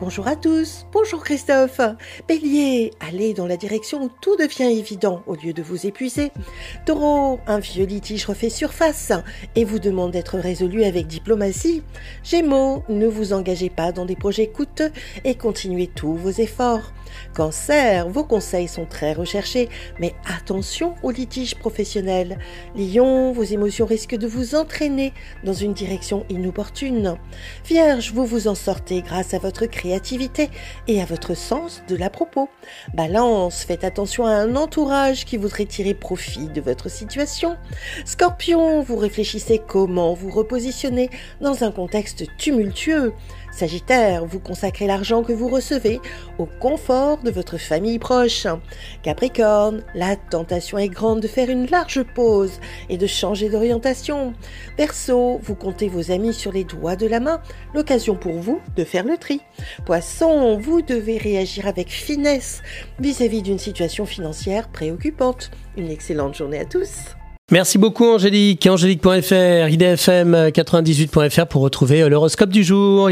Bonjour à tous, bonjour Christophe. Bélier, allez dans la direction où tout devient évident au lieu de vous épuiser. Taureau, un vieux litige refait surface et vous demande d'être résolu avec diplomatie. Gémeaux, ne vous engagez pas dans des projets coûteux et continuez tous vos efforts. Cancer, vos conseils sont très recherchés, mais attention aux litiges professionnels. Lion, vos émotions risquent de vous entraîner dans une direction inopportune. Vierge, vous vous en sortez grâce à votre créativité et à votre sens de la propos. Balance, faites attention à un entourage qui voudrait tirer profit de votre situation. Scorpion, vous réfléchissez comment vous repositionner dans un contexte tumultueux. Sagittaire, vous consacrez l'argent que vous recevez au confort de votre famille proche. Capricorne, la tentation est grande de faire une large pause et de changer d'orientation. Verseau, vous comptez vos amis sur les doigts de la main, l'occasion pour vous de faire le tri. Poisson, vous devez réagir avec finesse vis-à-vis d'une situation financière préoccupante. Une excellente journée à tous. Merci beaucoup Angélique, angélique.fr, idfm98.fr pour retrouver l'horoscope du jour.